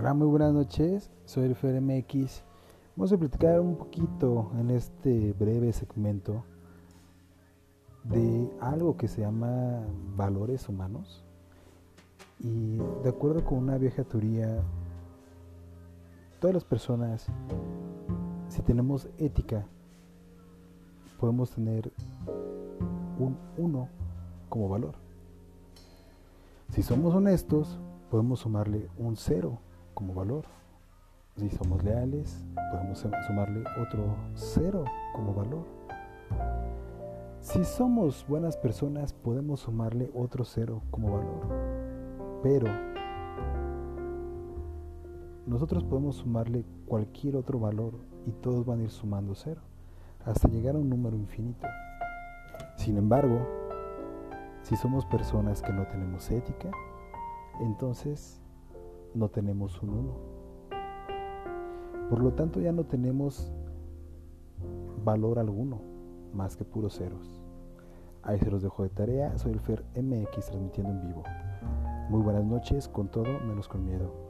Hola, muy buenas noches. Soy el FRMX. Vamos a platicar un poquito en este breve segmento de algo que se llama valores humanos. Y de acuerdo con una vieja teoría, todas las personas, si tenemos ética, podemos tener un uno como valor. Si somos honestos, podemos sumarle un cero como valor. Si somos leales, podemos sumarle otro cero como valor. Si somos buenas personas, podemos sumarle otro cero como valor. Pero nosotros podemos sumarle cualquier otro valor y todos van a ir sumando cero hasta llegar a un número infinito. Sin embargo, si somos personas que no tenemos ética, entonces no tenemos un uno. Por lo tanto ya no tenemos valor alguno más que puros ceros. Ahí se los dejo de tarea. Soy el Fer MX transmitiendo en vivo. Muy buenas noches con todo menos con miedo.